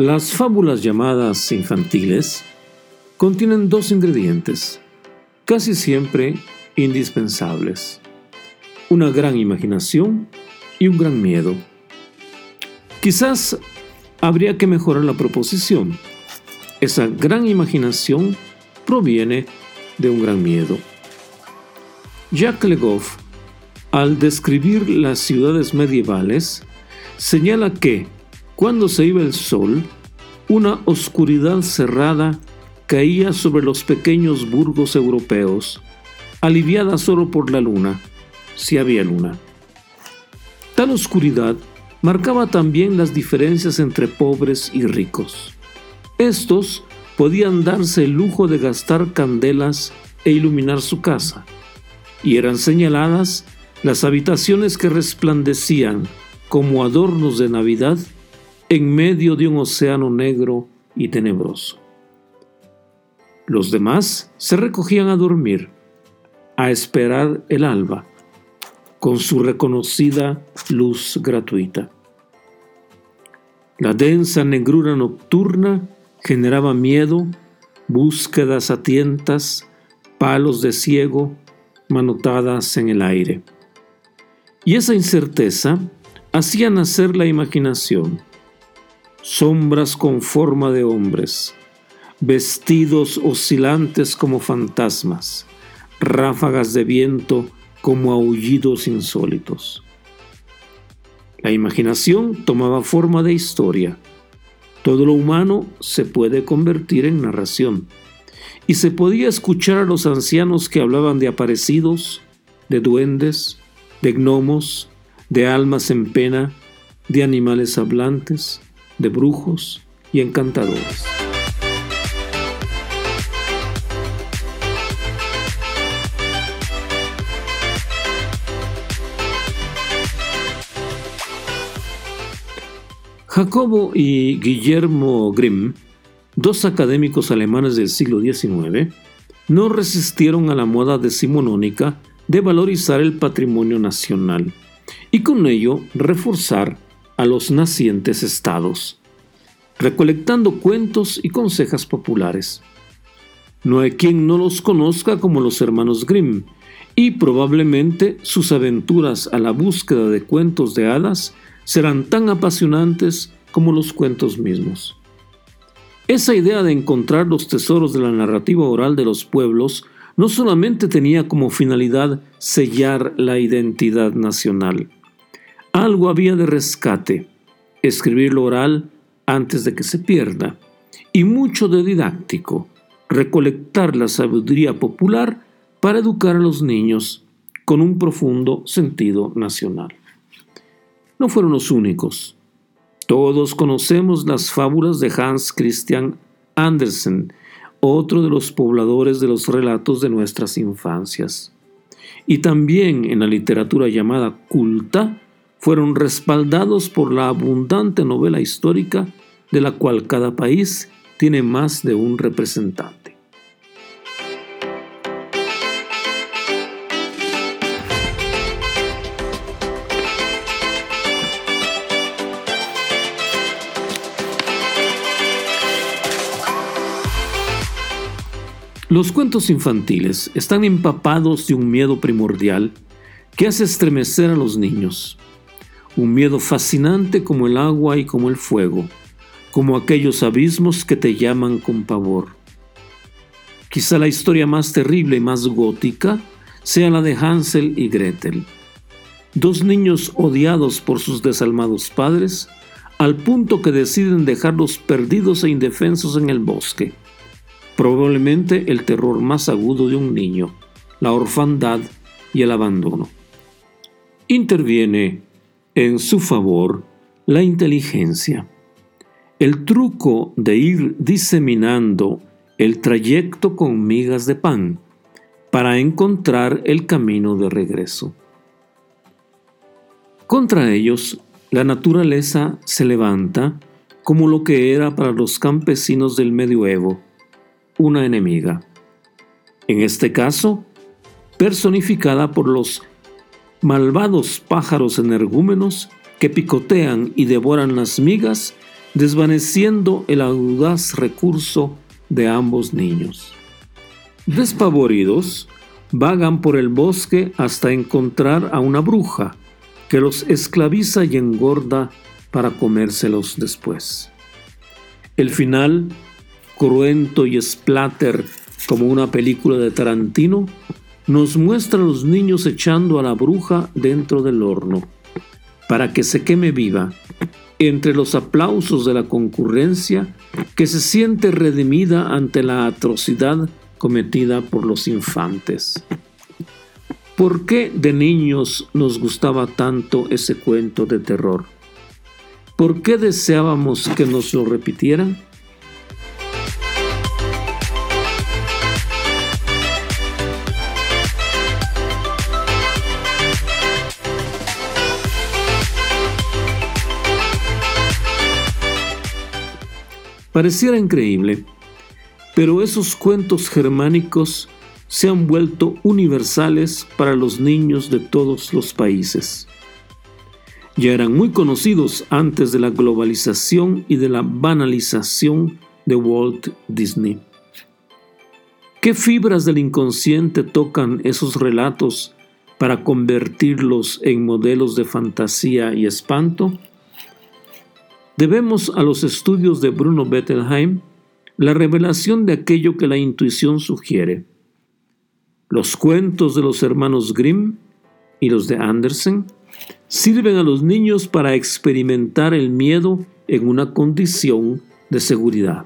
Las fábulas llamadas infantiles contienen dos ingredientes, casi siempre indispensables, una gran imaginación y un gran miedo. Quizás habría que mejorar la proposición. Esa gran imaginación proviene de un gran miedo. Jacques Legoff, al describir las ciudades medievales, señala que cuando se iba el sol, una oscuridad cerrada caía sobre los pequeños burgos europeos, aliviada solo por la luna, si había luna. Tal oscuridad marcaba también las diferencias entre pobres y ricos. Estos podían darse el lujo de gastar candelas e iluminar su casa, y eran señaladas las habitaciones que resplandecían como adornos de Navidad en medio de un océano negro y tenebroso. Los demás se recogían a dormir, a esperar el alba, con su reconocida luz gratuita. La densa negrura nocturna generaba miedo, búsquedas a tientas, palos de ciego, manotadas en el aire. Y esa incerteza hacía nacer la imaginación sombras con forma de hombres, vestidos oscilantes como fantasmas, ráfagas de viento como aullidos insólitos. La imaginación tomaba forma de historia. Todo lo humano se puede convertir en narración. Y se podía escuchar a los ancianos que hablaban de aparecidos, de duendes, de gnomos, de almas en pena, de animales hablantes, de brujos y encantadores. Jacobo y Guillermo Grimm, dos académicos alemanes del siglo XIX, no resistieron a la moda decimonónica de valorizar el patrimonio nacional y con ello reforzar a los nacientes estados, recolectando cuentos y consejas populares. No hay quien no los conozca como los hermanos Grimm, y probablemente sus aventuras a la búsqueda de cuentos de hadas serán tan apasionantes como los cuentos mismos. Esa idea de encontrar los tesoros de la narrativa oral de los pueblos no solamente tenía como finalidad sellar la identidad nacional, algo había de rescate, escribir lo oral antes de que se pierda, y mucho de didáctico, recolectar la sabiduría popular para educar a los niños con un profundo sentido nacional. No fueron los únicos. Todos conocemos las fábulas de Hans Christian Andersen, otro de los pobladores de los relatos de nuestras infancias. Y también en la literatura llamada culta fueron respaldados por la abundante novela histórica de la cual cada país tiene más de un representante. Los cuentos infantiles están empapados de un miedo primordial que hace estremecer a los niños un miedo fascinante como el agua y como el fuego, como aquellos abismos que te llaman con pavor. Quizá la historia más terrible y más gótica sea la de Hansel y Gretel, dos niños odiados por sus desalmados padres, al punto que deciden dejarlos perdidos e indefensos en el bosque. Probablemente el terror más agudo de un niño, la orfandad y el abandono. Interviene en su favor la inteligencia. El truco de ir diseminando el trayecto con migas de pan para encontrar el camino de regreso. Contra ellos, la naturaleza se levanta como lo que era para los campesinos del medioevo, una enemiga. En este caso, personificada por los malvados pájaros energúmenos que picotean y devoran las migas, desvaneciendo el audaz recurso de ambos niños. Despavoridos, vagan por el bosque hasta encontrar a una bruja que los esclaviza y engorda para comérselos después. El final, cruento y splatter como una película de Tarantino, nos muestra a los niños echando a la bruja dentro del horno para que se queme viva entre los aplausos de la concurrencia que se siente redimida ante la atrocidad cometida por los infantes. ¿Por qué de niños nos gustaba tanto ese cuento de terror? ¿Por qué deseábamos que nos lo repitieran? Pareciera increíble, pero esos cuentos germánicos se han vuelto universales para los niños de todos los países. Ya eran muy conocidos antes de la globalización y de la banalización de Walt Disney. ¿Qué fibras del inconsciente tocan esos relatos para convertirlos en modelos de fantasía y espanto? Debemos a los estudios de Bruno Bettelheim la revelación de aquello que la intuición sugiere. Los cuentos de los hermanos Grimm y los de Andersen sirven a los niños para experimentar el miedo en una condición de seguridad.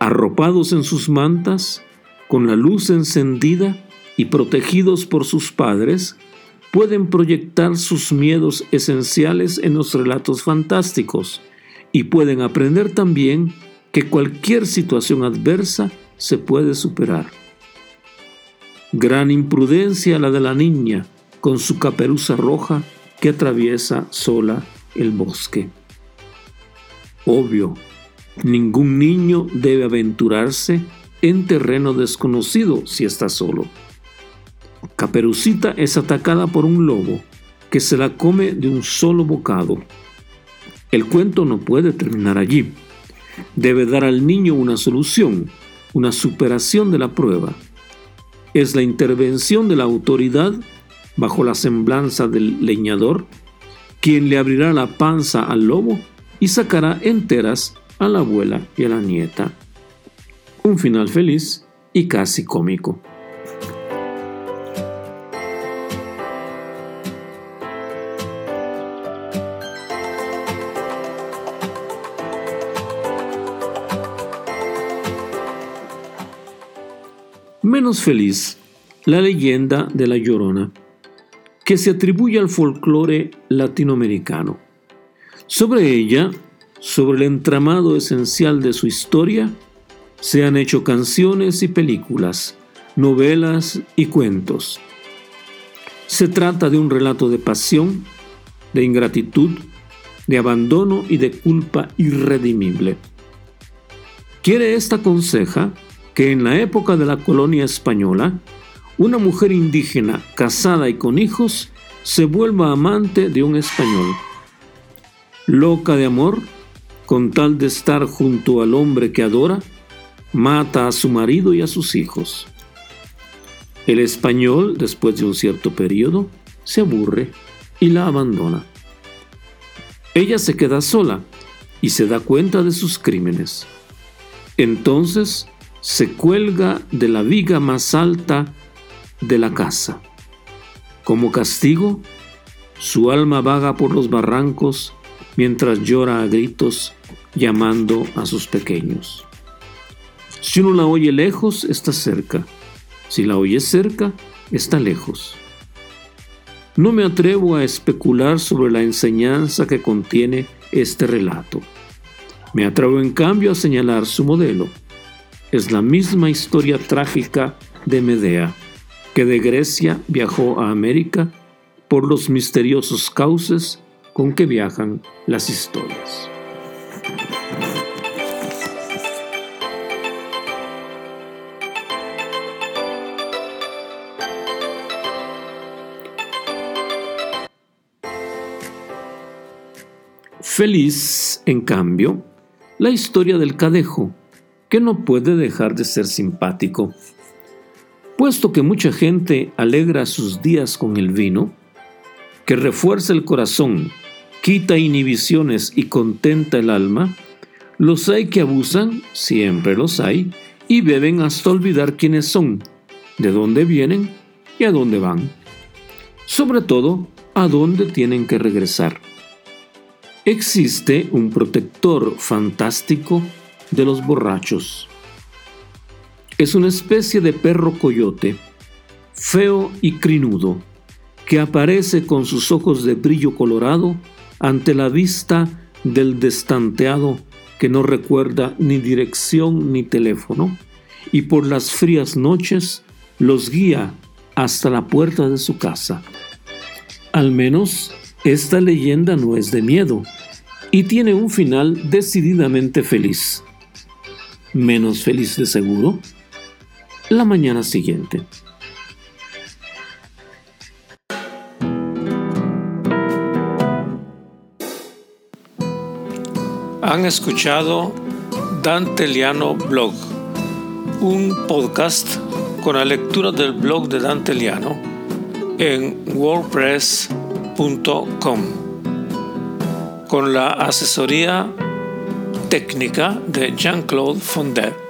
Arropados en sus mantas, con la luz encendida y protegidos por sus padres, pueden proyectar sus miedos esenciales en los relatos fantásticos y pueden aprender también que cualquier situación adversa se puede superar. Gran imprudencia la de la niña con su caperuza roja que atraviesa sola el bosque. Obvio, ningún niño debe aventurarse en terreno desconocido si está solo. Caperucita es atacada por un lobo que se la come de un solo bocado. El cuento no puede terminar allí. Debe dar al niño una solución, una superación de la prueba. Es la intervención de la autoridad bajo la semblanza del leñador quien le abrirá la panza al lobo y sacará enteras a la abuela y a la nieta. Un final feliz y casi cómico. Menos feliz, la leyenda de la Llorona, que se atribuye al folclore latinoamericano. Sobre ella, sobre el entramado esencial de su historia, se han hecho canciones y películas, novelas y cuentos. Se trata de un relato de pasión, de ingratitud, de abandono y de culpa irredimible. Quiere esta conseja que en la época de la colonia española, una mujer indígena casada y con hijos se vuelva amante de un español. Loca de amor, con tal de estar junto al hombre que adora, mata a su marido y a sus hijos. El español, después de un cierto periodo, se aburre y la abandona. Ella se queda sola y se da cuenta de sus crímenes. Entonces se cuelga de la viga más alta de la casa. Como castigo, su alma vaga por los barrancos mientras llora a gritos llamando a sus pequeños. Si uno la oye lejos, está cerca. Si la oye cerca, está lejos. no me atrevo a especular sobre la enseñanza que contiene este relato. Me atrevo en cambio a señalar su modelo. Es la misma historia trágica de Medea, que de Grecia viajó a América por los misteriosos cauces con que viajan las historias. Feliz, en cambio, la historia del cadejo, que no puede dejar de ser simpático. Puesto que mucha gente alegra sus días con el vino, que refuerza el corazón, quita inhibiciones y contenta el alma, los hay que abusan, siempre los hay, y beben hasta olvidar quiénes son, de dónde vienen y a dónde van. Sobre todo, a dónde tienen que regresar. Existe un protector fantástico de los borrachos. Es una especie de perro coyote, feo y crinudo, que aparece con sus ojos de brillo colorado ante la vista del destanteado que no recuerda ni dirección ni teléfono, y por las frías noches los guía hasta la puerta de su casa. Al menos esta leyenda no es de miedo y tiene un final decididamente feliz. Menos feliz de seguro, la mañana siguiente. Han escuchado Danteliano Blog, un podcast con la lectura del blog de Danteliano en wordpress.com con la asesoría técnica de Jean-Claude Fondet.